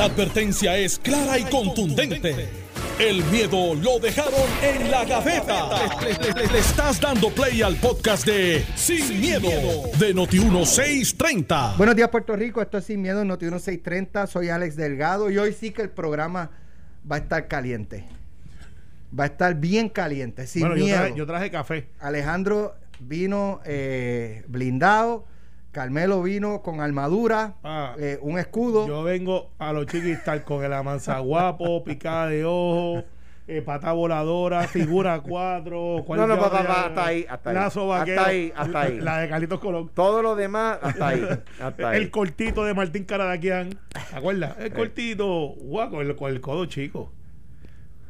La advertencia es clara y contundente. El miedo lo dejaron en la gaveta. Le, le- le- le estás dando play al podcast de Sin, miedo, de Noti1630. Buenos días, Puerto Rico. Esto es Sin Miedo, Noti 1630. Soy Alex Delgado y hoy sí que el programa va a estar caliente. Va a estar bien caliente, sin bueno, yo miedo. traje, yo traje café. Alejandro vino eh, blindado. Carmelo vino con armadura, Ah, eh, un escudo. Yo vengo a los chiquistas con el amanzaguapo, picada de ojo, eh, pata voladora, figura 4. No, no, papá, papá, hasta ahí, hasta ahí. Lazo vaquero, Hasta ahí, hasta ahí. La de Carlitos Colón. Todo lo demás, hasta ahí. Hasta ahí. El cortito de Martín Caradaquian. ¿Te acuerdas? El cortito. Guau, con el, con el codo chico.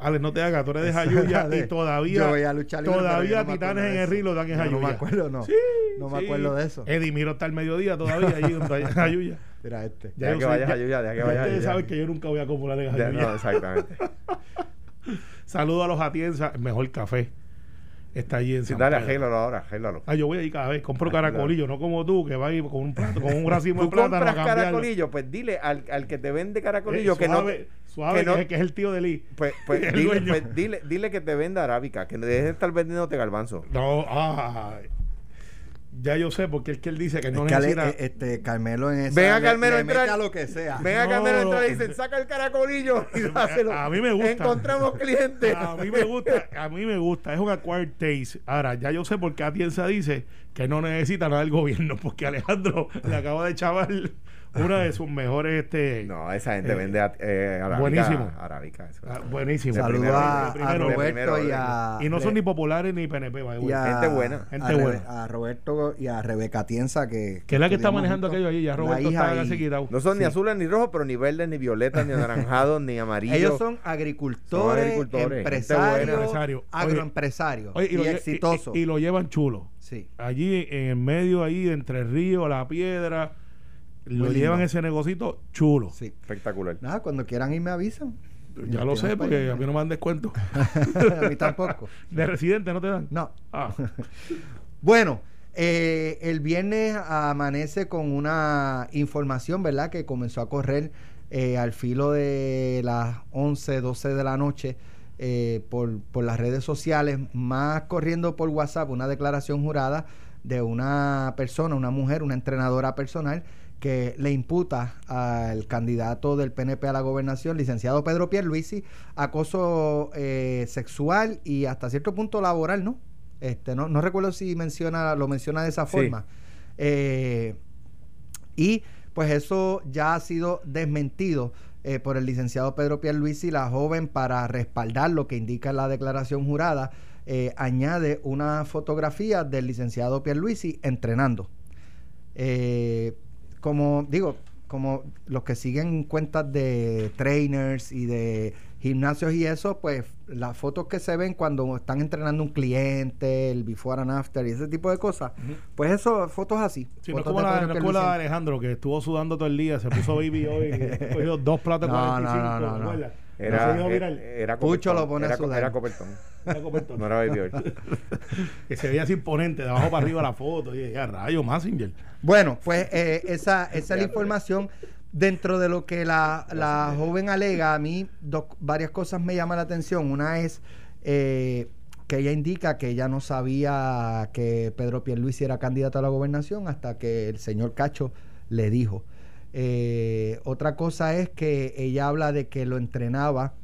Alex, no te hagas, tú eres de Jayuya y todavía. Yo voy a luchar libre, pero Todavía no Titanes en el ring lo dan en Yo no Jayuya. me acuerdo, no. Sí, No me sí. acuerdo de eso. Eddie Miro está al mediodía todavía allí en Jayuya. Mira este. Deja yo que sé, vaya ya- Jayuya, deja que ya vaya Ustedes Jayuya. saben que yo nunca voy a acumular en Ya, Jayuya. no, exactamente. Saludos a los Atienza, el mejor café. Está allí en Sí, San dale, Pedro. arréglalo ahora, arréglalo. Ah, yo voy ahí cada vez, compro caracolillo, no como tú, que vas ahí con un plato, con un racimo de plátano compras caracolillo, pues dile al, al que te vende Eh, caracolillo que no. suave, suave, que no- que, es, que es el tío de Lee. Pues, pues, dile, pues dile, dile que te venda arábica, que deje de estar vendiéndote garbanzo. No, ay. Ya yo sé, porque es que él dice que no Es que necesita. eh, este, Carmelo en esa Ven a le- Carmelo le a entrar. a lo que sea. Ven No, Carmelo, entra y dicen, saca el caracolillo y dáselo. A mí me gusta. Encontramos clientes. A mí me gusta, a mí me gusta, es un acquired taste. Ahora, ya yo sé por qué Atienza dice que no necesita nada del gobierno, porque Alejandro le acaba de chaval una de sus mejores este No, esa gente Eh, vende eh, arábica. buenísimo. Arábica, eso. ah, buenísimo. Saludos a, a Roberto y a. y no son ni populares ni PNP, y a- Gente buena. Gente a Rebe- buena. A Roberto y a Rebeca Tienza, que. que es la que está manejando juntos. aquello allí, ya Roberto está casi quitado. No son ni azules ni rojos, pero ni verdes, ni violetas, ni anaranjados, ni amarillos. Ellos son agricultores, Son agricultores, empresarios. Empresario. Agroempresarios Oye, y, exitosos. y- y lo llevan chulo. sí. Allí en el medio, ahí entre el río, la piedra, lo llevan ese negocito chulo. sí. Espectacular. Nada, cuando quieran ir me avisan. Ya lo sé, porque ir. a mí no me dan descuento. a mí tampoco. De residente no te dan. No. Ah, Bueno, eh, el viernes amanece con una información, ¿verdad? Que comenzó a correr eh, al filo de las 11, 12 de la noche eh, por, por las redes sociales, más corriendo por WhatsApp, una declaración jurada de una persona, una mujer, una entrenadora personal, que le imputa al candidato del PNP a la gobernación, licenciado Pedro Pierluisi, acoso eh, sexual y hasta cierto punto laboral, ¿no? Este, no, no recuerdo si menciona, lo menciona de esa Sí. forma. Eh, y pues eso ya ha sido desmentido eh, por el licenciado Pedro Pierluisi. La joven, para respaldar lo que indica la declaración jurada, eh, añade una fotografía del licenciado Pierluisi entrenando. Eh, como digo, como los que siguen cuentas de trainers y de gimnasios y eso, pues las fotos que se ven cuando están entrenando un cliente, el before and after y ese tipo de cosas, pues eso, fotos así. si no es fotos como de la, Pedro no es como la de Pierluisi. Alejandro, que estuvo sudando todo el día, se puso baby hoy, cogió dos platos de No, 45. no, no, no, no. Era, No se dio era, viral. era Pucho lo pone a era, co- sudar. era Coppertone, Era Coppertone. no era Baby que se veía así imponente, de abajo para arriba la foto. Y ya, rayo, Massinger. Bueno, pues eh, esa, esa es la información. Dentro de lo que la, la joven alega, a mí dos, varias cosas me llaman la atención. Una es eh, que ella indica que ella no sabía que Pedro Pierluisi era candidato a la gobernación hasta que el señor Cacho le dijo. Eh, otra cosa es que ella habla de que lo entrenaba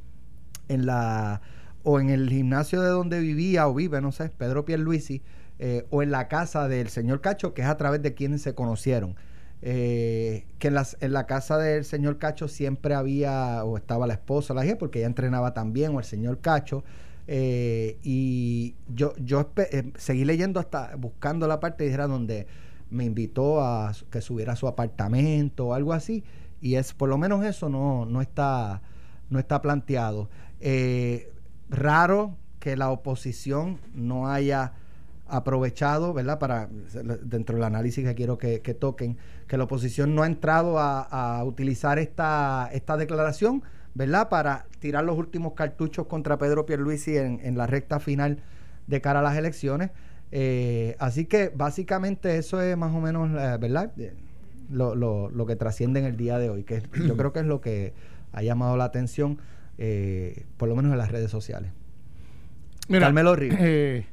en la o en el gimnasio de donde vivía o vive, no sé, Pedro Pierluisi, eh, o en la casa del señor Cacho, que es a través de quienes se conocieron. Eh, que en, en la casa del señor Cacho siempre había, o estaba la esposa, la hija, porque ella entrenaba también, o el señor Cacho. eh, y yo, yo eh, seguí leyendo hasta buscando la parte dijera donde me invitó a que subiera a su apartamento o algo así. Y es por lo menos eso no, no está no está planteado. Eh, raro que la oposición no haya aprovechado, ¿verdad? Para dentro del análisis que quiero que, que toquen, que la oposición no ha entrado a, a utilizar esta, esta declaración, ¿verdad? Para tirar los últimos cartuchos contra Pedro Pierluisi en, en la recta final de cara a las elecciones. Eh, así que básicamente eso es más o menos, eh, ¿verdad? Eh, Lo, lo, lo que trasciende en el día de hoy, que yo creo que es lo que ha llamado la atención, eh, por lo menos en las redes sociales. Mira, Carmelo Ríos. eh,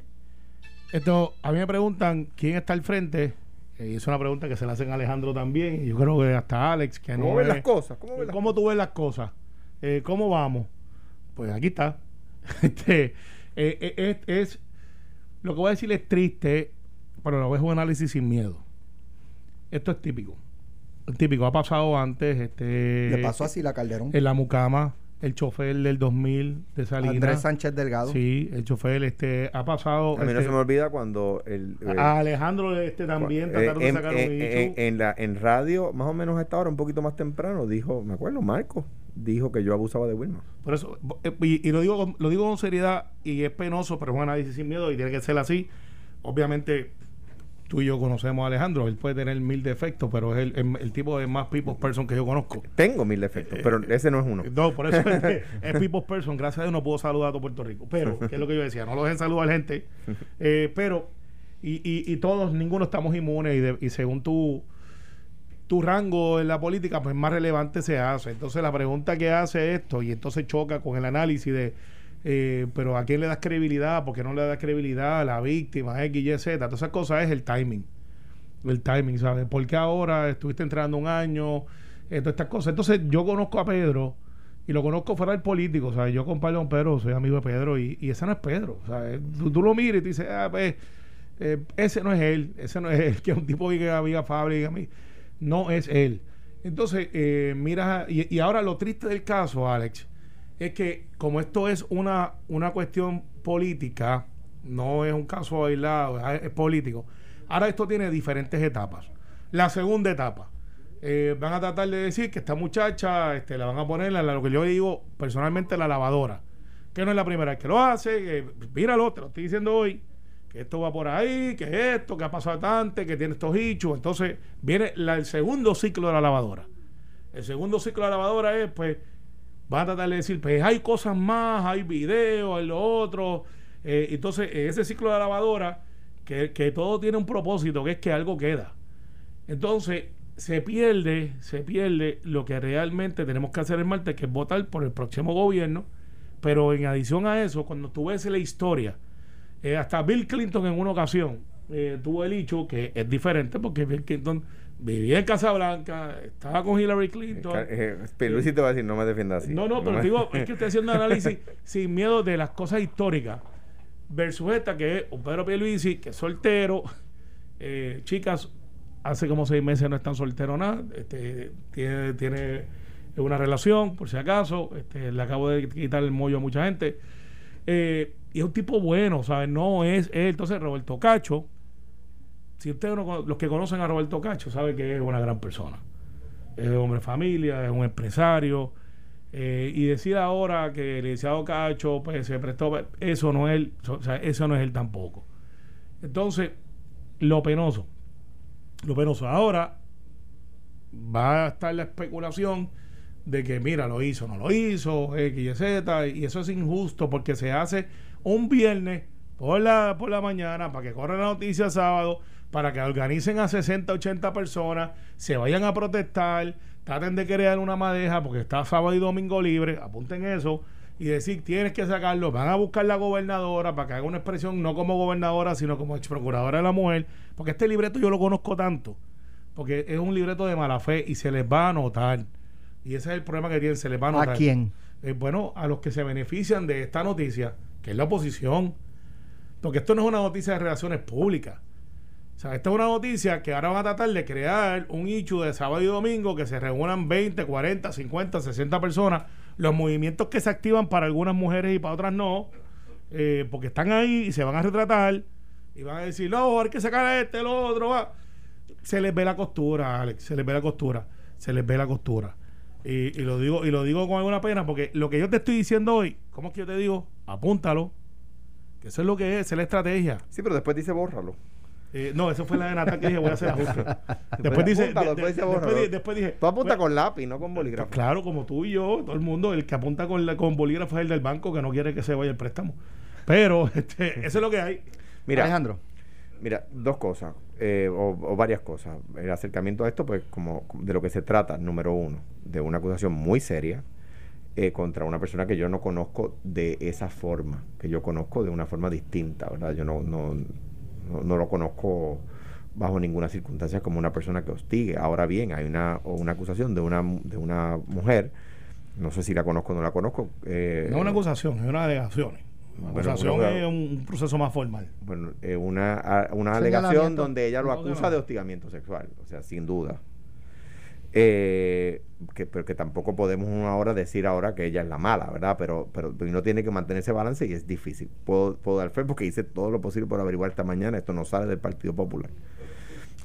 esto, a mí me preguntan quién está al frente. eh, Y es una pregunta que se le hacen a Alejandro también. Y yo creo que hasta Alex, que ¿Cómo no ven es- las cosas? ¿Cómo ven las ¿Cómo tú ves las cosas? Eh, ¿Cómo vamos? Pues aquí está. Este, eh, eh, es, es- lo que voy a decir es triste, pero lo es un análisis sin miedo. Esto es típico. Típico. Ha pasado antes. Este, Le pasó así la Calderón. En la mucama, el chofer del 2000 de Salinas. Andrés Sánchez Delgado. Sí, el chofer este, ha pasado. A mí no este, se me olvida cuando el, el- a Alejandro este también eh, trataron de en, sacar un en- en- issue. en la, en radio, más o menos a esta hora, un poquito más temprano, dijo, me acuerdo, Marco, dijo que yo abusaba de Wilma. Por eso, eh, y, y lo digo con- lo digo con seriedad y es penoso, pero es un análisis sin miedo y tiene que ser así. Obviamente, tú y yo conocemos a Alejandro, él puede tener mil defectos, pero es el, el- el tipo de más people's person que yo conozco. Tengo mil defectos, pero ese no es uno. No, por eso es, que es people's person. Gracias a Dios no puedo saludar a todo Puerto Rico. Pero, que es lo que yo decía, no lo dejen saludar gente. Eh, pero, y, y, y todos, ninguno estamos inmunes y, de- y según tu, tu rango en la política, pues más relevante se hace. Entonces la pregunta que hace esto, y entonces choca con el análisis de, eh, pero ¿a quién le das credibilidad? ¿Por qué no le das credibilidad a la víctima? X, Y, Z. Todas esas cosas es el timing. El timing, ¿sabes? Porque ahora estuviste entrenando un año, eh, todas estas cosas. Entonces yo conozco a Pedro y lo conozco fuera del político, ¿sabes? Yo comparto con Pedro, soy amigo de Pedro y, y ese no es Pedro, ¿sabes? Tú, tú lo miras y te dices, ah, pues, eh, ese no es él, ese no es él, que es un tipo que amiga Fabri, a mí. No es él. Entonces, eh, mira, y, ahora lo triste del caso, Alex, es que como esto es una, una cuestión política, no es un caso aislado, es político, ahora esto tiene diferentes etapas. La segunda etapa, eh, van a tratar de decir que esta muchacha este, la van a poner en lo que yo digo personalmente la lavadora, que no es la primera vez que lo hace, que, míralo, te lo estoy diciendo hoy, esto va por ahí, que es esto, que ha pasado antes, que tiene estos hichos. Entonces viene el segundo ciclo de la lavadora. El segundo ciclo de la lavadora es, pues, van a tratar de decir, pues hay cosas más, hay videos, hay lo otro. Eh, entonces, ese ciclo de la lavadora, que, que todo tiene un propósito, que es que algo queda. Entonces, se pierde, se pierde lo que realmente tenemos que hacer el martes, que es votar por el próximo gobierno. Pero en adición a eso, cuando tú ves la historia, eh, hasta Bill Clinton en una ocasión eh, tuvo el hecho que es diferente porque Bill Clinton vivía en Casablanca, estaba con Hillary Clinton. Eh, Pierluisi te va a decir, no me defiendas así. No, no, pero me- digo, es que estoy haciendo análisis sin miedo de las cosas históricas versus esta que es un Pedro Pierluisi, que es soltero. Eh, chicas, hace como seis meses no están solteros nada. Este, tiene, tiene una relación, por si acaso. Este, le acabo de quitar el mollo a mucha gente. Eh, y es un tipo bueno, ¿sabes? No es él. Entonces, Roberto Cacho, si ustedes los que conocen a Roberto Cacho, saben que es una gran persona. Es un hombre de familia, es un empresario. eh, y decir ahora que el licenciado Cacho pues, se prestó, eso no es él, o sea, eso no es él tampoco. Entonces, lo penoso, lo penoso. Ahora va a estar la especulación de que, mira, lo hizo, no lo hizo, X, Y, Z, y eso es injusto porque se hace un viernes por la, por la mañana para que corra la noticia sábado, para que organicen a 60, 80 personas, se vayan a protestar, traten de crear una madeja porque está sábado y domingo libre, apunten eso, y decir, tienes que sacarlo, van a buscar la gobernadora para que haga una expresión no como gobernadora, sino como ex procuradora de la mujer, porque este libreto yo lo conozco tanto, porque es un libreto de mala fe y se les va a notar. Y ese es el problema que tienen, se les va a notar. ¿A quién? Eh, bueno, a los que se benefician de esta noticia, que es la oposición. Porque esto no es una noticia de relaciones públicas. O sea, esta es una noticia que ahora van a tratar de crear un hecho de sábado y domingo que se reúnan 20, 40, 50, 60 personas. Los movimientos que se activan para algunas mujeres y para otras no, eh, porque están ahí y se van a retratar y van a decir, no, hay que sacar a este, el otro, va. Se les ve la costura, Alex, se les ve la costura, se les ve la costura. Y lo digo y lo digo con alguna pena porque lo que yo te estoy diciendo hoy, ¿cómo es que yo te digo? Apúntalo. Que eso es lo que es, esa es la estrategia. Sí, pero después dice bórralo. Eh, no, eso fue la de Natal que dije, voy a hacer ajuste. Después dice, Apúntalo, de- después dice de- después, después dije, Tú apuntas pues, con lápiz, no con bolígrafo. Claro, como tú y yo, todo el mundo, el que apunta con, la, con bolígrafo es el del banco que no quiere que se vaya el préstamo. Pero este, eso es lo que hay. Mira, Alejandro. Mira, dos cosas, eh, o, o varias cosas. El acercamiento a esto, pues, como de lo que se trata, número uno, de una acusación muy seria, eh, contra una persona que yo no conozco de esa forma, que yo conozco de una forma distinta, ¿verdad? Yo no, no, no, lo conozco bajo ninguna circunstancia como una persona que hostigue. Ahora bien, hay una, una acusación de una, de una mujer, no sé si la conozco o no la conozco. Eh, no es una acusación, es una alegación. Una acusación es un proceso más formal. Bueno, eh, una, una alegación donde ella lo acusa de hostigamiento sexual, o sea, sin duda. Eh, que, pero que tampoco podemos ahora decir ahora que ella es la mala, ¿verdad? Pero, pero uno tiene que mantener ese balance y es difícil. Puedo, puedo dar fe porque hice todo lo posible por averiguar esta mañana. Esto no sale del Partido Popular.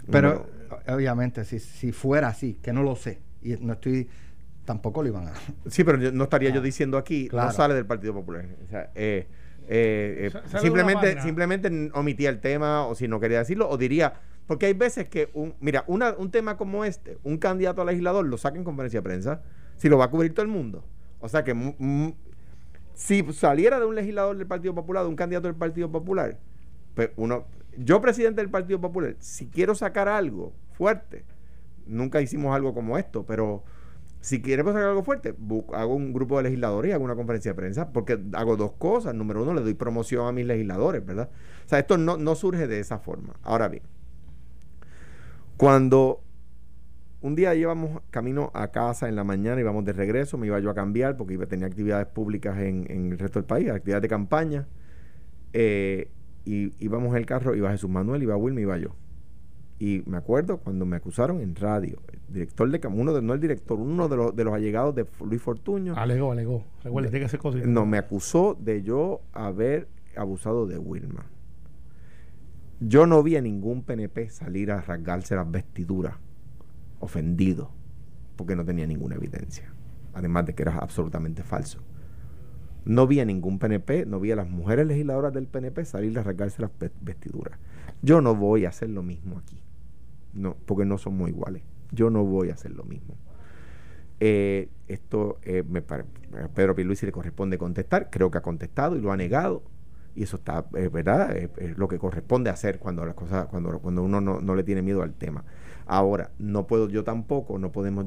Pero, obviamente, si, si fuera así, que no lo sé, y no estoy tampoco lo iban a. Sí, pero no estaría yo diciendo aquí, no sale del Partido Popular. O sea, eh, eh, simplemente, simplemente omitía el tema, o si no quería decirlo, o diría, porque hay veces que, un, mira, una, un tema como este, un candidato a legislador lo saca en conferencia de prensa, si lo va a cubrir todo el mundo. O sea que si saliera de un legislador del Partido Popular, de un candidato del Partido Popular, pues uno, yo presidente del Partido Popular, si quiero sacar algo fuerte, nunca hicimos algo como esto, pero si queremos sacar algo fuerte, hago un grupo de legisladores y hago una conferencia de prensa, porque hago dos cosas. Número uno, le doy promoción a mis legisladores, ¿verdad? O sea, esto no, no surge de esa forma. Ahora bien, cuando un día íbamos camino a casa en la mañana, íbamos de regreso, me iba yo a cambiar porque iba, tenía actividades públicas en, el resto del país, actividades de campaña. Eh, y íbamos en el carro, iba Jesús Manuel, iba Wilma, iba yo. Y me acuerdo cuando me acusaron en radio, el director de uno de, no el director, uno de los, de los allegados de Luis Fortuño. Alegó, alegó. Recuerda, tiene que hacer No, me acusó de yo haber abusado de Wilma. Yo no vi a ningún PNP salir a rasgarse las vestiduras ofendido porque no tenía ninguna evidencia. Además de que era absolutamente falso. No vi a ningún PNP, no vi a las mujeres legisladoras del PNP salir a rasgarse las vestiduras. Yo no voy a hacer lo mismo aquí. No, porque no somos iguales. Yo no voy a hacer lo mismo. Eh, esto eh, me, a Pedro Pierluisi le corresponde contestar. Creo que ha contestado y lo ha negado y eso está, es verdad, es, lo que corresponde hacer cuando las cosas, cuando, cuando uno no, le tiene miedo al tema. Ahora, no puedo yo tampoco, no podemos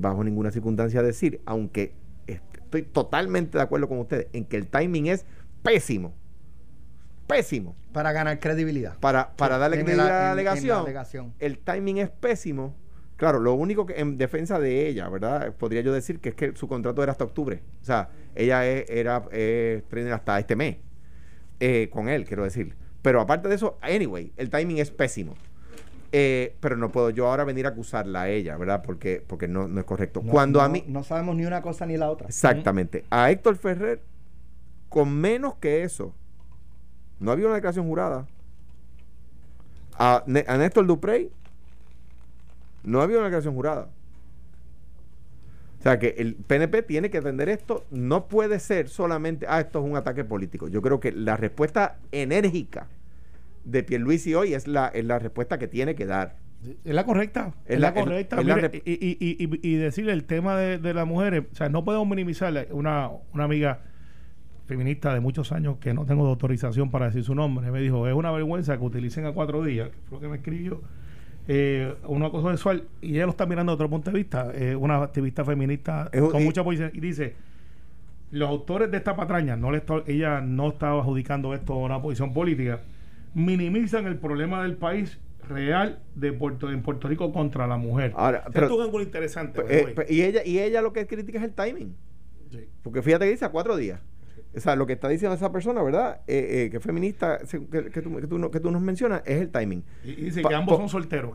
bajo ninguna circunstancia decir, aunque estoy totalmente de acuerdo con ustedes en que el timing es pésimo. Pésimo. Para ganar credibilidad. Para, para darle credibilidad a la alegación. El timing es pésimo. Claro, lo único que en defensa de ella, ¿verdad? Podría yo decir que es que su contrato era hasta octubre. O sea, ella era eh, hasta este mes. Eh, con él, quiero decir. Pero aparte de eso, anyway, el timing es pésimo. Eh, pero no puedo yo ahora venir a acusarla a ella, ¿verdad? Porque, porque no, no es correcto. Cuando a mí. No sabemos ni una cosa ni la otra. Exactamente. A Héctor Ferrer, con menos que eso, no había una declaración jurada. A, a Néstor Duprey, no había una declaración jurada. O sea que el PNP tiene que atender esto. No puede ser solamente, ah, esto es un ataque político. Yo creo que la respuesta enérgica de Pierluisi hoy es la, es la respuesta que tiene que dar. Es la correcta. Es, la, correcta. y, y, y, decirle el tema de, de, las mujeres, o sea, no podemos minimizarle. Una, una amiga feminista de muchos años que no tengo autorización para decir su nombre, me dijo, es una vergüenza que utilicen a cuatro días, que fue lo que me escribió eh, una cosa sexual y ella lo está mirando de otro punto de vista, eh, una activista feminista con mucha posición y dice los autores de esta patraña, no le ella no estaba adjudicando esto a una posición política, minimizan el problema del país real de Puerto en Puerto Rico contra la mujer. Ahora, pero, esto es algo interesante. Eh, y ella y ella lo que critica es el timing. Porque fíjate que dice a cuatro días. O sea, lo que está diciendo esa persona, ¿verdad? Eh, eh, que feminista, que, que, tú, que, tú, que, tú, nos mencionas, es el timing. Y, dice que ambos son solteros.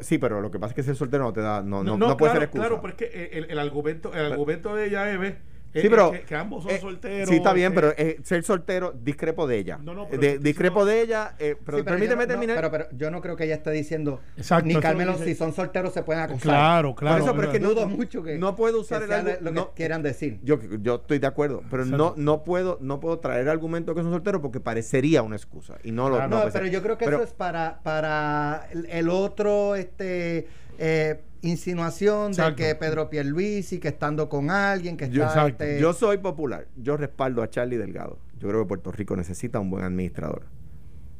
sí, pero lo que pasa es que ser soltero no te da, no, no, no, puede ser excusa. Claro, pero es que el, el argumento, el argumento de ella es Sí, pero, que, ambos son eh, solteros. Sí, está bien, pero eh, ser soltero, discrepo de ella. No, no, discrepo de ella, eh, pero, permíteme terminar. pero, pero, yo no creo que ella esté diciendo, Exacto, ni Carmelo, si son solteros se pueden acusar. Claro, claro. Por eso, pero es que no, dudo mucho que no puedo usar el lo que quieran decir. Yo, yo estoy de acuerdo, pero no, no puedo, no puedo traer argumento que son solteros porque parecería una excusa y no lo. no, pero yo creo que eso es para, para el otro, este eh, insinuación de que Pedro Pierluisi, que estando con alguien, que está... Este yo, soy popular, yo respaldo a Charlie Delgado. Yo creo que Puerto Rico necesita un buen administrador.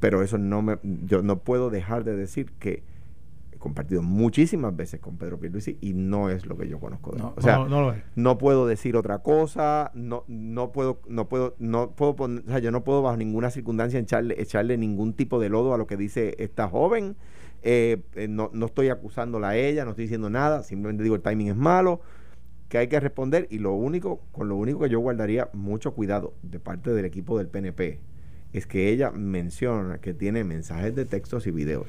Pero eso no me... Yo no puedo dejar de decir que compartido muchísimas veces con Pedro Pierluisi y no es lo que yo conozco de él. No, o sea, no, no lo es. no puedo decir otra cosa, no, no puedo, no puedo, no puedo poner- o sea, yo no puedo bajo ninguna circunstancia echarle, echarle ningún tipo de lodo a lo que dice esta joven. Eh, eh, no, no estoy acusándola a ella, no estoy diciendo nada, simplemente digo el timing es malo, que hay que responder, y lo único, con lo único que yo guardaría mucho cuidado de parte del equipo del PNP, es que ella menciona que tiene mensajes de textos y videos.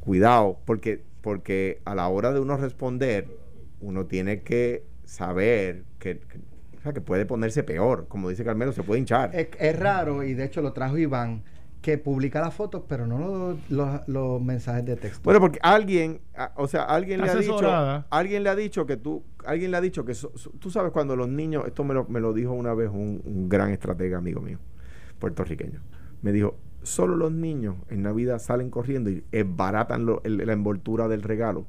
Cuidado, porque, porque a la hora de uno responder, uno tiene que saber que, que- puede ponerse peor. Como dice Carmelo, se puede hinchar. Es raro, y de hecho lo trajo Iván, que publica las fotos, pero no lo- los, los mensajes de texto. Bueno, porque alguien, a- o sea, alguien le ha dicho, alguien le ha dicho que tú, alguien le ha dicho que so- so- tú sabes cuando los niños, esto me lo, me lo dijo una vez un, un gran estratega amigo mío, puertorriqueño, me dijo, solo los niños en Navidad salen corriendo y baratan la envoltura del regalo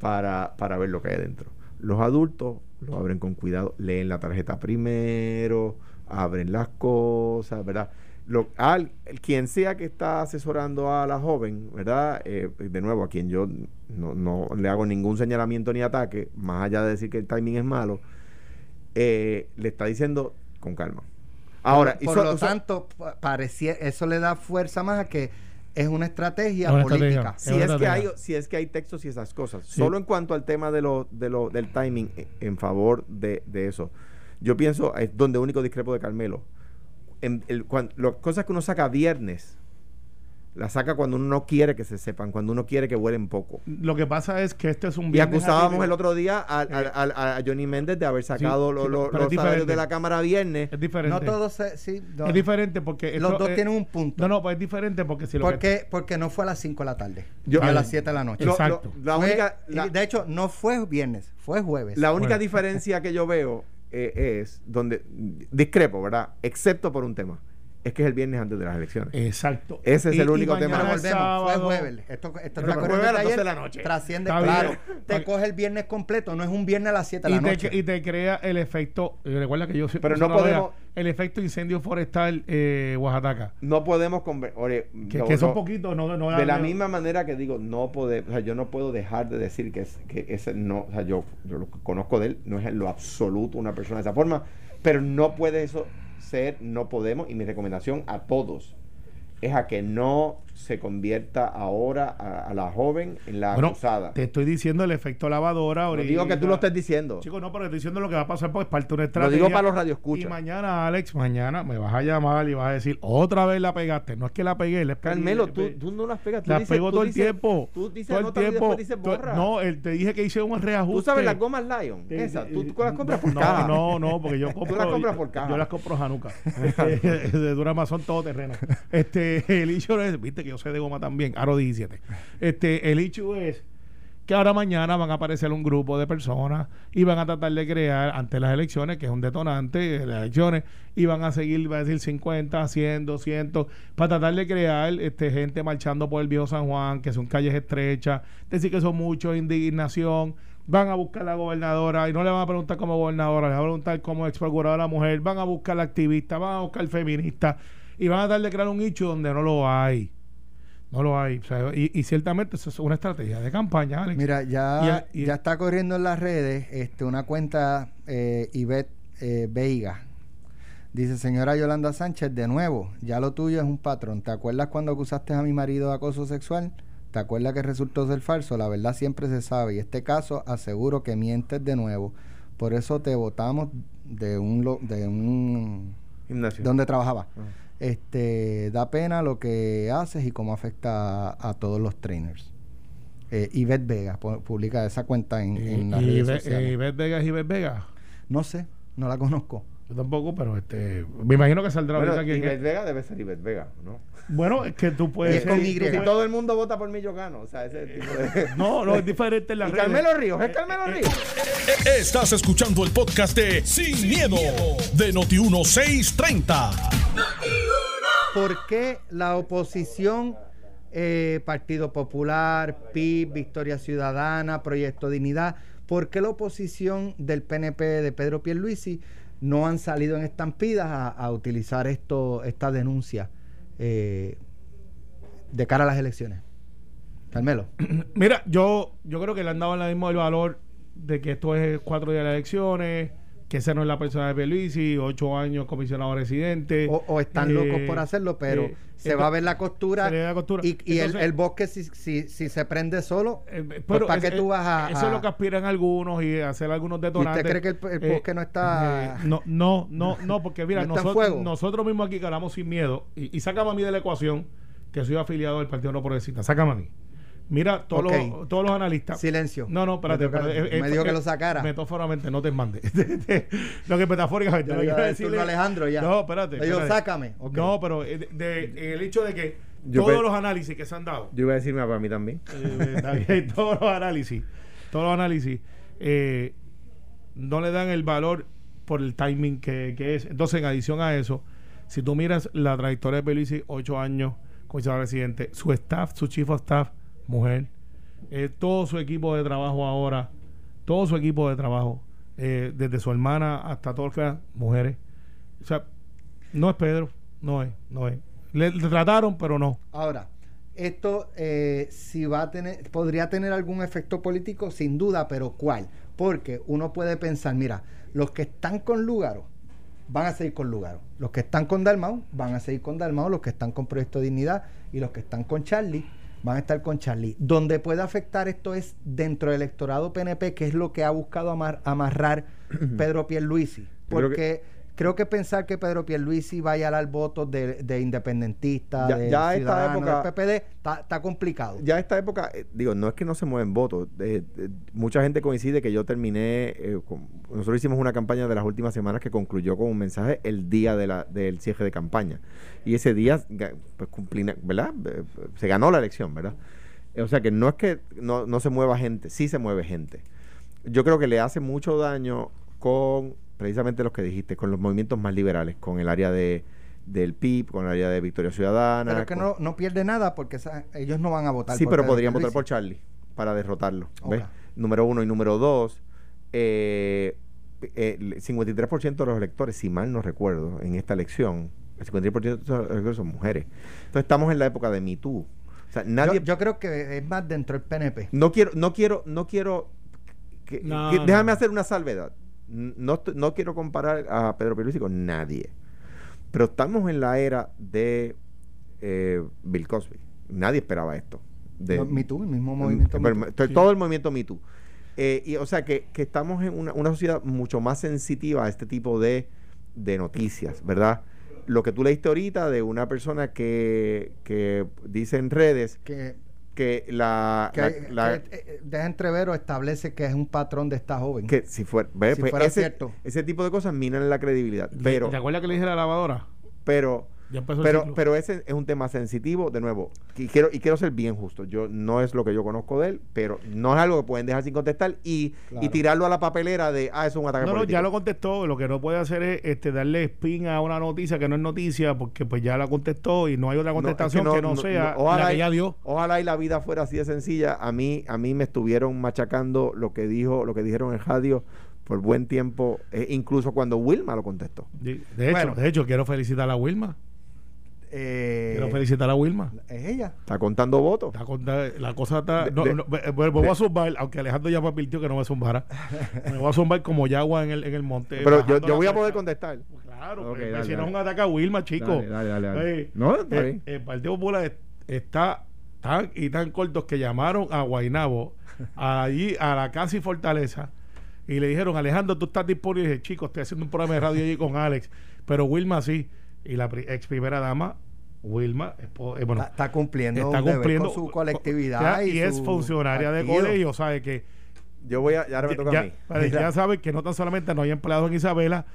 para, para ver lo que hay dentro. Los adultos lo abren con cuidado, leen la tarjeta primero, abren las cosas, ¿verdad? Lo, al, el- quien sea que está asesorando a la joven, ¿verdad? Eh, de nuevo, a quien yo no, no le hago ningún señalamiento ni ataque, más allá de decir que el timing es malo, eh, le está diciendo con calma. Ahora, por, y por so- lo so- tanto, pa- parecía, eso le da fuerza más a que es una estrategia una política. estrategia. si Es que hay, si es que hay textos y esas cosas. Sí. Solo en cuanto al tema de lo, de lo, del timing eh, en favor de, de eso. Yo pienso, es donde único discrepo de Carmelo. En el, cuan- las cosas que uno saca viernes, las saca cuando uno no quiere que se sepan, cuando uno quiere que huelen poco. Lo que pasa es que este es un Y viernes acusábamos atípico. el otro día a, a- a- a Johnny Méndez de haber sacado Sí, lo- sí, lo- los salarios de la Cámara viernes. Es diferente. No todos se, sí, no. Es diferente porque... Los esto dos es- tienen un punto. No, no, pues es diferente porque si lo ¿Por que... Porque no fue a las 5 de la tarde. Yo- a las 7 de la noche. Exacto. lo- la Fue- única, y la- de hecho, no fue viernes, fue jueves. La única Bueno. diferencia que yo veo eh, es donde discrepo, ¿verdad? Excepto por un tema. Es que es el viernes antes de las elecciones. Exacto. Ese es el único tema. Pero volvemos, fue jueves. Esto, esto corriendo jueves a las de 12 de la noche. Trasciende, Está claro. bien. Te coge el viernes completo, no es un viernes a las 7 de y la te, noche. y te crea el efecto, recuerda que yo Pero no podemos- el efecto incendio forestal eh, Oaxaca. No podemos ore, Que, no, que son no, poquitos, no, no De la no- misma manera que digo, no puede, o sea, yo no puedo dejar de decir que, es, que ese no, o sea, yo, yo lo que conozco de él, no es en lo absoluto una persona de esa forma, pero no puede eso ser, no podemos, y mi recomendación a todos es a que no se convierta ahora a, a la joven en la Bueno, acusada. te estoy diciendo el efecto lavadora. No digo que tú lo estés diciendo. Chicos, no, pero estoy diciendo lo que va a pasar porque es parte de una Lo digo para los Y radioescuchas. mañana, Alex, mañana me vas a llamar y vas a decir, otra vez la pegaste. No es que la pegué, la Carmelo, tú, tú no las pegas. Tú la dices- pego tú todo el tiempo. Tú dices todo el y tiempo. después dices Tú- borra. No, él, te dije que hice un reajuste. Tú sabes las gomas Lion, Te- esas. te- Tú, tú las compras por no, caja. No, no, porque yo compro. las compras por caja. Yo las compro Hanukkah. de Durama son todo terreno. Este, el hecho es, viste que yo sé de goma también, Aro 17. Este, el hecho es que ahora mañana van a aparecer un grupo de personas y van a tratar de crear ante las elecciones, que es un detonante de las elecciones, y van a seguir, va a decir 50, 100, 200, para tratar de crear este, gente marchando por el viejo San Juan, que son calles estrechas, decir que son muchos, indignación, van a buscar a la gobernadora y no le van a preguntar como gobernadora, le van a preguntar como ex procuradora mujer, van a buscar la activista, van a buscar feminista y van a tratar de crear un nicho donde no lo hay. No lo hay. O sea, y, y ciertamente eso es una estrategia de campaña, Alex. Mira, ya, Y- y- ya está corriendo en las redes este, una cuenta eh, Ivette eh, Veiga. Dice, señora Yolanda Sánchez, de nuevo, ya lo tuyo es un patrón. ¿Te acuerdas cuando acusaste a mi marido de acoso sexual? ¿Te acuerdas que resultó ser falso? La verdad siempre se sabe. Y este caso aseguro que mientes de nuevo. Por eso te votamos de un, lo- de un Gimnasio. donde trabajaba. Ajá. Este da pena lo que haces y cómo afecta a, a todos los trainers. Eh, Ivette Vega pu- publica esa cuenta en, en las y redes Ibe- sociales. Ivette Vega es Ivette Vega. No sé, no la conozco. Yo tampoco, pero este me imagino que saldrá Bueno, ahorita que- Ivette Vega debe ser Ivette Vega, ¿no? Bueno, es que tú puedes Es con Y. Si todo el mundo vota por mí, yo gano. O sea, ese tipo de... No, no, es diferente en las Y redes. Carmelo Ríos, es Carmelo Eh, eh, Ríos. Estás escuchando el podcast de Sin, miedo, de Noti1630. ¿Por qué la oposición, eh, Partido Popular, PIB, Victoria Ciudadana, Proyecto Dignidad, por qué la oposición del PNP de Pedro Pierluisi no han salido en estampidas a, utilizar esto, esta denuncia eh, de cara a las elecciones? Carmelo. Mira, yo, yo creo que le han dado el mismo el valor de que esto es cuatro días de elecciones, que esa no es la persona de Peluisi, ocho años comisionado residente. O, o están Eh, locos por hacerlo, pero eh, se va a ver la costura. se le costura. Y, y el, Entonces- el bosque, si, si, si se prende solo, Eh, pues pero ¿para qué tú vas a.? Eso es lo que aspiran algunos y hacer algunos ¿Y detonantes. usted cree que el, el Eh, bosque no está.? eh, no, no, no, no, porque mira, ¿No está en nosotros, nosotros mismos aquí ganamos sin miedo y, y sácame a mí de la ecuación que soy afiliado del Partido No Progresista. Sácame a mí. Mira, todos, los, todos los analistas. Silencio. No, no, espérate. Me espérate, eh, me eh, dijo que eh, lo sacara. Metafóricamente, no te mande. lo que metafóricamente. Ya lo que el turno decirle- a Alejandro ya. No, espérate. Le digo, espérate. sácame. Ok. No, pero de, de- el hecho de que Yo todos los análisis que se han dado Yo iba a decirme para mí también. eh, todos los análisis, todos los análisis, eh, no le dan el valor por el timing que, que es. Entonces, en adición a eso, si tú miras la trayectoria de Pelusi, ocho años comisionado residente, su staff, su chief of staff, mujer, eh, todo su equipo de trabajo ahora, todo su equipo de trabajo, eh, desde su hermana hasta que eran mujeres. O sea, no es Pedro, no es, no es. Le, trataron, pero no. Ahora, esto eh, si va a tener, podría tener algún efecto político, sin duda, pero ¿cuál? Porque uno puede pensar, mira, los que están con Lugaro van a seguir con Lugaro, los que están con Dalmau van a seguir con Dalmau, los que están con Proyecto Dignidad y los que están con Charlie van a estar con Charlie. Donde puede afectar esto es dentro del electorado PNP, que es lo que ha buscado amar- amarrar Pedro Pierluisi, porque creo que pensar que Pedro Pierluisi vaya a dar votos de, de independentista, Ya- de ya esta época- del PPD, está, complicado. Ya esta época, eh, digo, no es que no se mueven votos. eh, eh, mucha gente coincide que yo terminé, con- nosotros hicimos una campaña de las últimas semanas que concluyó con un mensaje el día de la, del cierre de campaña. Y ese día, pues cumplí, ¿verdad? Se ganó la elección, ¿verdad? O sea que no es que no, no se mueva gente, sí se mueve gente. Yo creo que le hace mucho daño con precisamente los que dijiste, con los movimientos más liberales, con el área de del PIB, con el área de Victoria Ciudadana. Pero es que con- no, no pierde nada porque esa- ellos no van a votar Sí, por pero podrían votar por Charlie para derrotarlo. Número uno y número dos, eh, eh, el 53% de los electores, si mal no recuerdo, en esta elección, el 53% de los electores son mujeres. Entonces estamos en la época de Me Too. O sea, nadie... Yo, yo creo que es más dentro del PNP. no quiero, no quiero, no quiero... que- No, que- no. Déjame hacer una salvedad. No, no quiero comparar a Pedro Pierluisi con nadie. Pero estamos en la era de eh, Bill Cosby. Nadie esperaba esto. De, No, Me Too, el mismo movimiento. Mm, pero Me Too. to- Sí. Todo el movimiento Me Too. Eh, y, o sea, que, que estamos en una, una sociedad mucho más sensitiva a este tipo de, de noticias, ¿verdad? Lo que tú leíste ahorita de una persona que, que dice en redes que, que la... que, la- que, la- eh, deja entrever o establece que es un patrón de esta joven. que si fuera, ¿ves? Si Pues fuera ese, cierto. ese tipo de cosas minan la credibilidad. Pero, ¿Te acuerdas que le dije a la lavadora? pero, Ya empezó el pero, ciclo. pero ese es un tema sensitivo, de nuevo, y quiero, y quiero ser bien justo. Yo no es lo que yo conozco de él, pero no es algo que pueden dejar sin contestar y, Claro. y tirarlo a la papelera de ah, eso es un ataque No, no, político. ya lo contestó. Lo que no puede hacer es este, darle spin a una noticia que no es noticia, porque pues ya la contestó y no hay otra No, es contestación que no, sea ojalá la que y- ya dio. Ojalá y la vida fuera así de sencilla. A mí, a mí me estuvieron machacando lo que dijo, lo que dijeron en radio por buen tiempo, eh, incluso cuando Wilma lo contestó. De de hecho, Bueno. de hecho, quiero felicitar a Wilma. Eh, Quiero felicitar a Wilma. es ella. Está contando votos. Está conta- la cosa está. De- no, de- no, me- me voy a zumbar, aunque Alejandro ya me advirtió que no me zumbara. me voy a zumbar como yagua en el, en el monte. Pero yo, yo voy a poder contestar. Claro, Ok, pero dale, si no es un ataque a Wilma, chico. Dale, dale, dale, dale. Oye, No, está eh, bien. el Partido Popular es- está tan y tan cortos que llamaron a Guainabo allí a la casa y fortaleza y le dijeron Alejandro tú estás disponible y dije chico estoy haciendo un programa de radio allí con Alex pero Wilma sí y la pri- ex primera dama Wilma eh, bueno está, está cumpliendo está cumpliendo con su colectividad ya, y, y es funcionaria de colegio sabe que Yo voy a, ya ahora me toca ya, a mí. vale, ya saben que no tan solamente no hay empleados en Isabela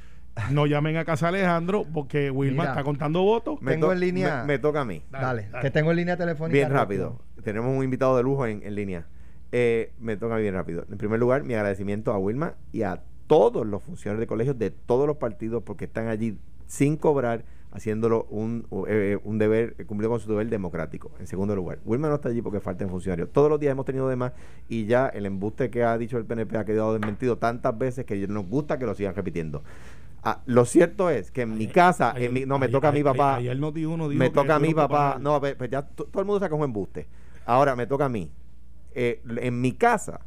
no llamen a casa Alejandro porque Wilma Mira. está contando votos Me Tengo to- en línea- Me, me toca a mí. Dale, Dale, dale. que tengo en línea telefónica. Bien rápido. Tenemos un invitado de lujo en, en línea. Eh, me toca bien rápido. En primer lugar, mi agradecimiento a Wilma y a todos los funcionarios de colegios de todos los partidos porque están allí sin cobrar, haciéndolo un, eh, un deber, eh, cumpliendo con su deber democrático. En segundo lugar, Wilma no está allí porque faltan funcionarios. Todos los días hemos tenido demás y ya el embuste que ha dicho el PNP ha quedado desmentido tantas veces que nos gusta que lo sigan repitiendo. Ah, lo cierto es que en mi casa, en mi- no me Ayer- toca a mi papá. Uno dijo Me toca a mi no papá. pagar. No, pues, pues ya to- todo el mundo saca un embuste. Ahora me toca a mí. Eh, en mi casa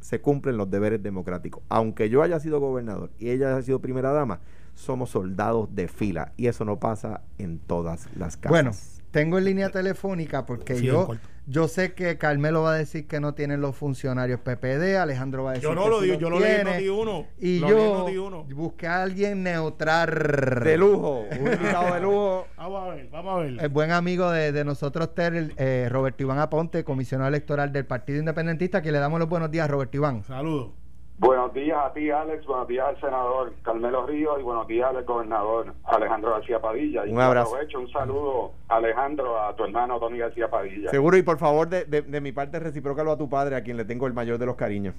se cumplen los deberes democráticos. Aunque yo haya sido gobernador y ella haya sido primera dama, somos soldados de fila y eso no pasa en todas las casas. Bueno, tengo en línea telefónica porque Sí, yo, yo sé que Carmelo va a decir que no tienen los funcionarios PPD, Alejandro va a decir Yo no que lo digo, yo lo leí en tiene, Noti1. Y Lo leí yo Noti1. busqué a alguien neutral. de lujo, un invitado de lujo. Vamos a ver, vamos a ver. El buen amigo de, de nosotros, Ter, eh, Roberto Iván Aponte, comisionado electoral del Partido Independentista, que le damos los buenos días, Roberto Iván. Saludos. Buenos días a ti, Alex. Buenos días al senador Carmelo Ríos y buenos días al gobernador Alejandro García Padilla. Y Un abrazo. aprovecho un saludo, Alejandro, a tu hermano Tony García Padilla. Seguro, y por favor, de, de, de mi parte, reciprócalo a tu padre, a quien le tengo el mayor de los cariños.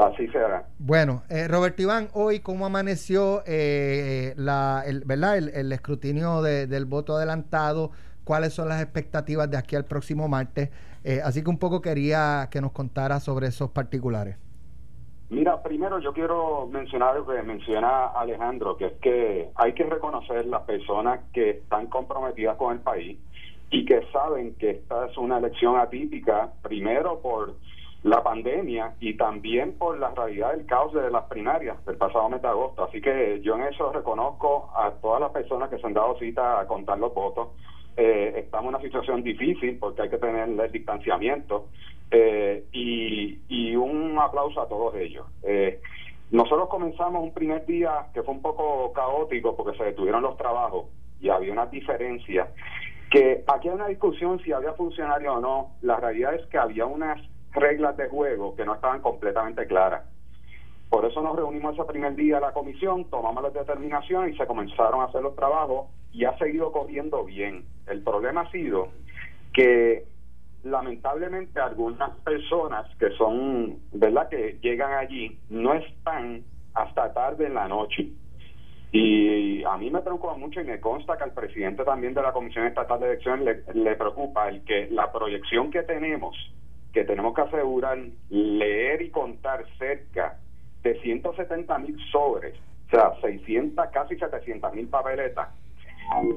Así será. Bueno, eh, Roberto Iván, hoy, ¿cómo amaneció eh, la, el, ¿verdad? El, el escrutinio de- del voto adelantado? ¿Cuáles son las expectativas de aquí al próximo martes? Eh, así que un poco quería que nos contara sobre esos particulares. Mira, primero yo quiero mencionar lo que menciona Alejandro, que es que hay que reconocer las personas que están comprometidas con el país y que saben que esta es una elección atípica, primero por la pandemia y también por la realidad del caos de las primarias del pasado mes de agosto. Así que yo en eso reconozco a todas las personas que se han dado cita a contar los votos. Eh, estamos en una situación difícil porque hay que tener el distanciamiento eh, y, y un aplauso a todos ellos. Eh, nosotros comenzamos un primer día que fue un poco caótico porque se detuvieron los trabajos y había una diferencia que aquí hay una discusión si había funcionario o no. La realidad es que había unas reglas de juego que no estaban completamente claras. Por eso nos reunimos ese primer día la comisión, tomamos las determinaciones y se comenzaron a hacer los trabajos y ha seguido corriendo bien. El problema ha sido que lamentablemente algunas personas que son, ¿verdad?, que llegan allí no están hasta tarde en la noche. Y a mí me preocupa mucho y me consta que al presidente también de la Comisión Estatal de Elecciones le, le preocupa el que la proyección que tenemos, que tenemos que asegurar leer y contar cerca de 170 mil sobres, o sea, 600, casi 700 mil papeletas,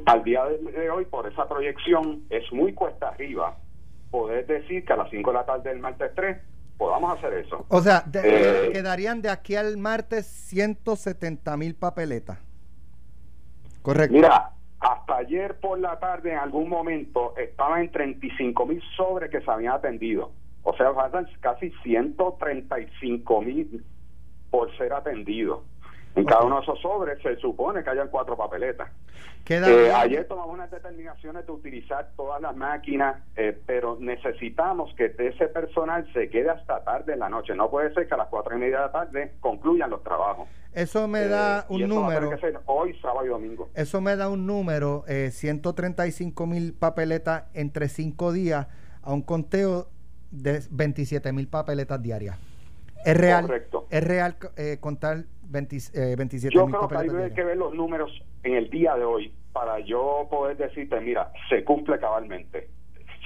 al día de, hoy, por esa proyección, es muy cuesta arriba poder decir que a las 5 de la tarde del martes 3 podamos hacer eso. O sea, de- Eh. quedarían de aquí al martes 170 mil papeletas. Correcto. Mira, hasta ayer por la tarde en algún momento estaban en 35 mil sobres que se habían atendido. O sea, faltan casi 135 mil por ser atendidos. En cada uno de esos sobres se supone que hayan cuatro papeletas. Eh, ayer tomamos unas determinaciones de utilizar todas las máquinas, eh, pero necesitamos que ese personal se quede hasta tarde en la noche. No puede ser que a las cuatro y media de la tarde concluyan los trabajos. Eso me Eh, da y un eso va a tener número. que ser hoy, sábado y domingo. Eso me da un número, eh, 135 mil papeletas entre cinco días a un conteo de 27 mil papeletas diarias. Es real, Correcto. es real eh, contar 20, eh, 27 Yo mil creo que hay que ver los números en el día de hoy para yo poder decirte, mira, se cumple cabalmente.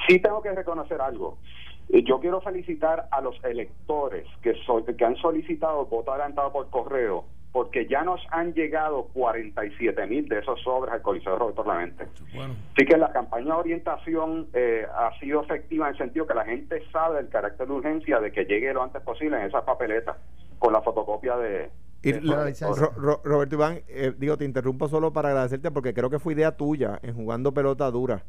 Sí tengo que reconocer algo. Eh, Yo quiero felicitar a los electores que, so- que han solicitado voto adelantado por correo, porque ya nos han llegado 47 mil de esos sobres al Coliseo de Roberto Clemente. Bueno, Así que la campaña de orientación eh, ha sido efectiva en el sentido que la gente sabe el carácter de urgencia de que llegue lo antes posible en esas papeletas con la fotocopia de... Y de- la de- licencia. Ro- Ro- Roberto Iván, eh, digo, te interrumpo solo para agradecerte porque creo que fue idea tuya en jugando pelota dura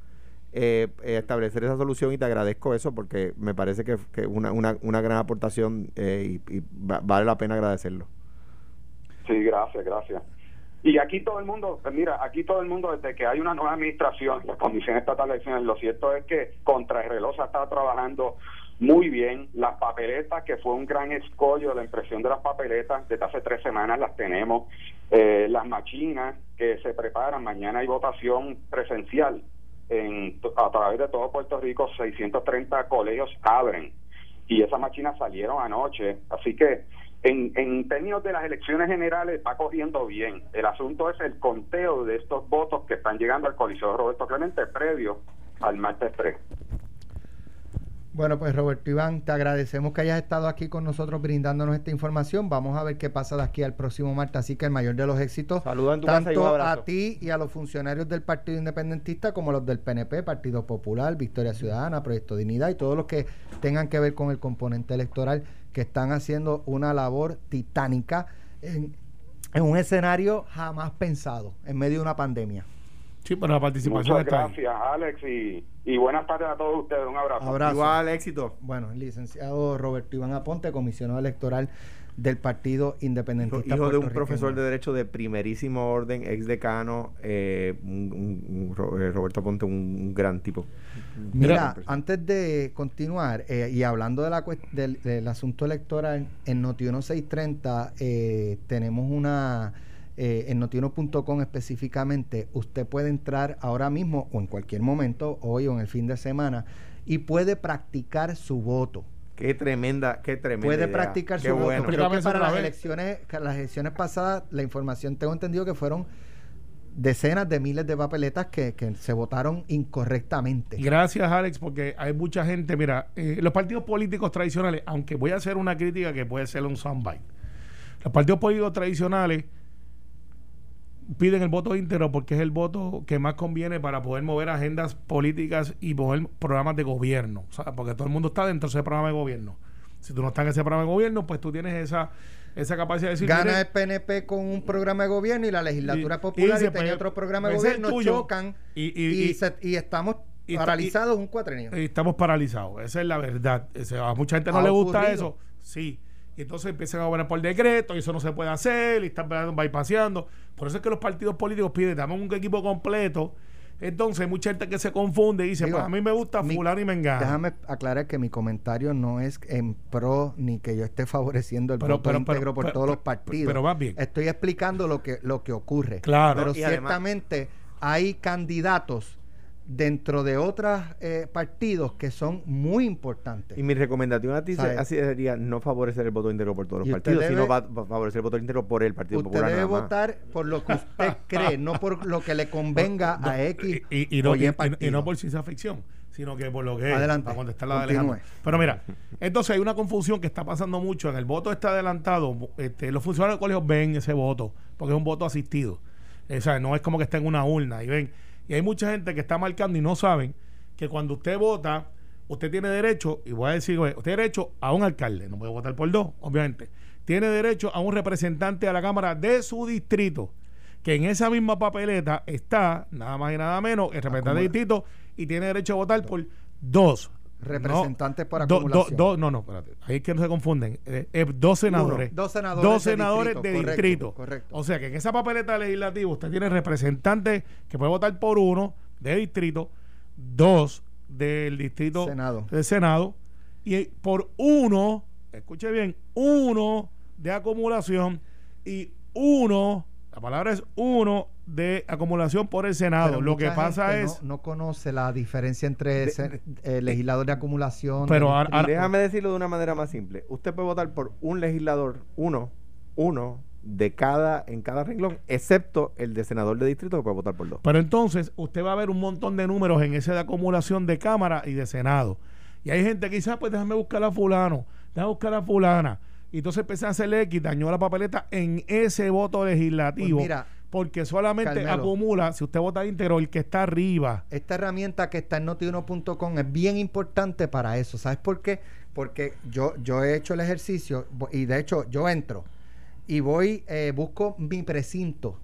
eh, eh, establecer esa solución y te agradezco eso porque me parece que es que es una, una, una gran aportación eh, y, y va- vale la pena agradecerlo. Sí, gracias, gracias. Y aquí todo el mundo, pues mira, aquí todo el mundo, desde que hay una nueva administración, la Comisión Estatal de lo cierto es que contra el reloj se estado trabajando muy bien. Las papeletas, que fue un gran escollo, la impresión de las papeletas, desde hace tres semanas las tenemos. Eh, las machinas que se preparan, mañana hay votación presencial en, a través de todo Puerto Rico, 630 colegios abren y esas máquinas salieron anoche. Así que en, en términos de las elecciones generales va corriendo bien. El asunto es el conteo de estos votos que están llegando al Coliseo Roberto Clemente previo al martes 3. Bueno, pues Roberto Iván, te agradecemos que hayas estado aquí con nosotros brindándonos esta información. Vamos a ver qué pasa de aquí al próximo martes. Así que el mayor de los éxitos, Saludos en tu casa y un tanto abrazo. a ti y a los funcionarios del Partido Independentista como los del PNP, Partido Popular, Victoria Ciudadana, Proyecto Dignidad y todos los que tengan que ver con el componente electoral que están haciendo una labor titánica en, en un escenario jamás pensado, en medio de una pandemia. Sí, pero la participación Muchas está ahí. gracias, Alex, y, y buenas tardes a todos ustedes. Un abrazo. Abrazo. Igual, éxito. Bueno, el licenciado Roberto Iván Aponte, comisionado electoral del Partido Independentista. hijo de un profesor de Derecho de primerísimo orden, ex decano, eh, un- un- un Ro- eh, Roberto Ponte, un, un gran tipo. Mira, Mira, antes de continuar, eh, y hablando de la del, del asunto electoral, en Noti1 630 eh, tenemos una, eh, en notiuno.com específicamente, usted puede entrar ahora mismo o en cualquier momento, hoy o en el fin de semana, y puede practicar su voto. Qué tremenda, qué tremenda. puede idea. practicar Qué su voto. bueno. Creo Explícame que para las vez. elecciones, las elecciones pasadas, la información tengo entendido que fueron decenas de miles de papeletas que, que se votaron incorrectamente. Gracias, Alex, porque hay mucha gente. Mira, eh, los partidos políticos tradicionales, aunque voy a hacer una crítica que puede ser un soundbite, los partidos políticos tradicionales piden el voto íntegro porque es el voto que más conviene para poder mover agendas políticas y mover programas de gobierno. O sea, porque todo el mundo está dentro de ese programa de gobierno. Si tú no estás en ese programa de gobierno, pues tú tienes esa, esa capacidad de decir. Gana "Mire, el PNP con un programa de gobierno y la legislatura Y- popular y, dice, tenía pues, otro programa de pues, gobierno, tuyo. chocan Y- y, y- y- se- y estamos y paralizados un cuatrenio. Eh, Estamos paralizados, esa es la verdad. Ese- a mucha gente no Ha le gusta ocurrido. eso. Sí. Y entonces empiezan a gobernar por decreto y eso no se puede hacer y están bypaseando. Por eso es que los partidos políticos piden, dame un equipo completo. Entonces hay mucha gente que se confunde y dice, Digo, pues a mí me gusta mi- fulano y mengano. Déjame aclarar que mi comentario no es en pro ni que yo esté favoreciendo el Pero- voto pero- íntegro pero- por pero- todos los partidos. pero más bien. Estoy explicando lo que, lo que ocurre. Claro. Pero Y además- ciertamente hay candidatos dentro de otros eh, partidos que son muy importantes. Y mi recomendación a ti se- ¿Sabe? así sería no favorecer el voto íntegro por todos los usted partidos, debe- sino va- va- favorecer el voto íntegro por el Partido Usted Popular. debe nada más. votar por lo que usted cree, no por lo que le convenga No, a X y, y no, o y- no por ciencia ficción, sino que por lo que es, Adelante, para contestar la de. Alejandro. Pero mira, entonces hay una confusión que está pasando mucho. En el voto está adelantado. Este, los funcionarios de colegios ven ese voto, porque es un voto asistido. O sea, no es como que está en una urna y ven. Y hay mucha gente que está marcando y no saben que cuando usted vota, usted tiene derecho, y voy a decir, usted tiene derecho a un alcalde, no puede votar por dos, obviamente. Tiene derecho a un representante a la Cámara de su distrito, que en esa misma papeleta está, nada más y nada menos, el representante de Acumula. distrito, y tiene derecho a votar por dos. Representantes por do- do- acumulación. do- no, no, espérate. Ahí es que no se confunden. Eh, eh, dos senadores. Dos senadores Dos de senadores distrito, de correcto, distrito. correcto. O sea que en esa papeleta legislativa usted tiene representantes que puede votar por uno de distrito, dos del distrito Senado. del Senado, y por uno, escuche bien, uno de acumulación y uno, la palabra es uno de acumulación por el Senado. Pero Lo que pasa es. No, no conoce la diferencia entre ese- eh, legislador de acumulación. Pero de ahora- Déjame decirlo de una manera más simple. Usted puede votar por un legislador, uno, uno de cada, en cada renglón, excepto el de senador de distrito que puede votar por dos. Pero entonces usted va a ver un montón de números en ese de acumulación de Cámara y de Senado. Y hay gente que dice, ah, pues déjame buscar a fulano, déjame buscar a fulana. Y entonces empecé a hacerle X, dañó la papeleta en ese voto legislativo. Pues mira, porque solamente Carmelo. acumula, si usted vota íntegro, el que está arriba. esta herramienta que está en notiuno.com es bien importante para eso. ¿Sabes por qué? Porque yo, yo he hecho el ejercicio y de hecho yo entro y voy, eh, busco mi precinto.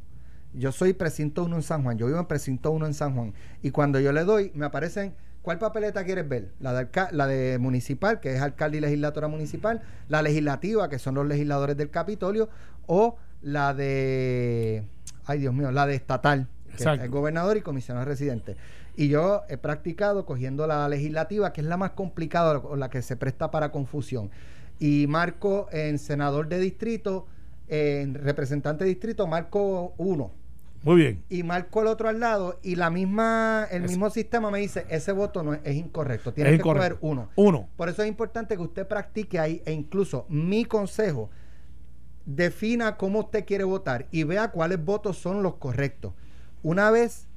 Yo soy precinto 1 en San Juan, yo vivo en precinto 1 en San Juan. Y cuando yo le doy, me aparecen, ¿cuál papeleta quieres ver? La de, la de municipal, que es alcalde y legislatura municipal, la legislativa, que son los legisladores del Capitolio, o la de, ay Dios mío, la de estatal, que es gobernador y comisionado residente. Y yo he practicado cogiendo la legislativa, que es la más complicada la que se presta para confusión. Y marco en senador de distrito, en representante de distrito, marco uno. Muy bien. Y marco el otro al lado y la misma, el Es- mismo sistema me dice, ese voto no es, es incorrecto, tienes Es que coger incorrecto. uno. Uno. Por eso es importante que usted practique ahí e incluso mi consejo, defina cómo usted quiere votar y vea cuáles votos son los correctos. Una vez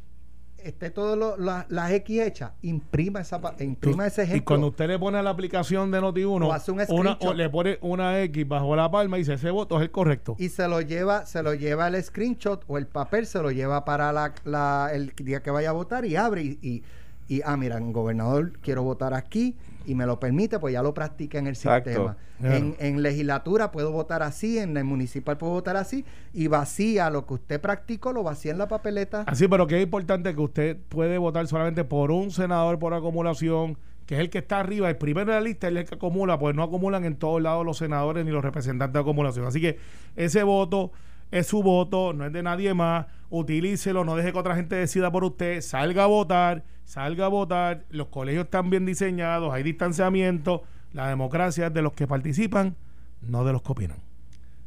esté todas las X hechas, imprima esa imprima ese ejemplo. Y cuando usted le pone la aplicación de Noti1, O hace un una, screenshot. o le pone una X bajo la palma y dice ese voto es el correcto. y se lo lleva, se lo lleva el screenshot o el papel, se lo lleva para la, la- el día que vaya a votar y abre y, y, y, ah, mira, gobernador quiero votar aquí y me lo permite, pues ya lo practica en el Exacto. sistema. Claro. En, en legislatura puedo votar así, en el municipal puedo votar así y vacía lo que usted practicó, lo vacía en la papeleta. Así, pero que es importante que usted puede votar solamente por un senador por acumulación, que es el que está arriba, el primero de la lista es el que acumula, pues no acumulan en todos lados los senadores ni los representantes de acumulación. Así que ese voto es su voto, no es de nadie más, utilícelo, no deje que otra gente decida por usted, salga a votar, salga a votar, los colegios están bien diseñados, hay distanciamiento, la democracia es de los que participan, no de los que opinan.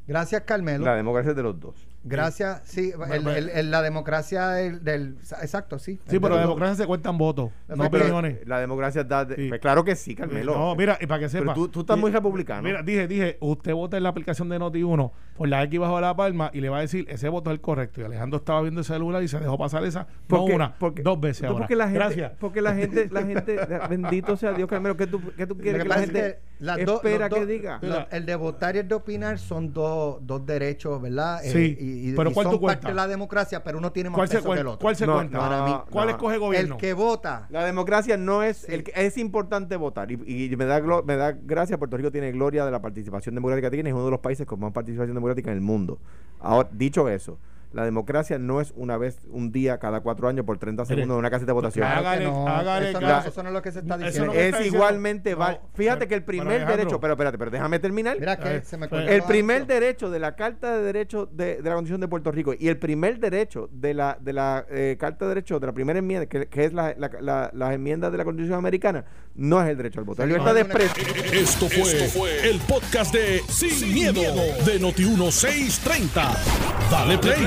Gracias, Carmelo. La democracia es de los dos. Gracias, sí, el- el- el- la democracia del, del- Exacto, sí. Sí, pero la democracia se cuentan votos, no Pero- opiniones. La democracia da. de- Sí. pues claro que sí, Carmelo. No, mira, y para que sepa. Pero tú, tú estás muy republicano. Mira, dije, dije, usted vota en la aplicación de Noti1 por la X bajo la palma y le va a decir, ese voto es el correcto. Y Alejandro estaba viendo el celular y se dejó pasar esa, no Porque- una, porque- dos veces ahora. Porque la gente, Gracias. Porque la gente, la gente, bendito sea Dios, Carmelo, ¿qué tú, qué tú quieres que que, la es gente que las espera los que diga? los- el de votar y el de opinar son dos, dos derechos, ¿verdad? Eh, Sí, y, y- pero y ¿cuál son tú parte de la democracia, pero uno tiene más ¿Cuál se, peso que el otro. cuál se No, cuenta? no, Para mí. ¿Cuál no. escoge gobierno? el que vota. La democracia no es. Sí. el que- es importante votar. Y, y me, da, glo- me da gracia. Puerto Rico tiene gloria de la participación democrática que tiene. Es uno de los países con más participación democrática en el mundo. Ahora, dicho eso, la democracia no es una vez, un día, cada cuatro años, por 30 Mire, segundos en una caseta de votación. Claro. Claro Hágale- no, hágale eso, no, caso. eso no es lo que se está diciendo. es igualmente. No, val- Fíjate pero- que el primer Alejandro- derecho. Pero espérate, pero déjame terminar. Mira que Eh, se me eh, cortó El primer derecho de la Carta de Derechos de, de la Constitución de Puerto Rico y el primer derecho de la, de la eh, Carta de Derechos de la primera enmienda, que, que es la, la, la- las enmiendas de la Constitución americana, no es el derecho al voto. Sí, libertad no, de expresión. Esto fue, el podcast de Sin, miedo, de Noti1630. Dale play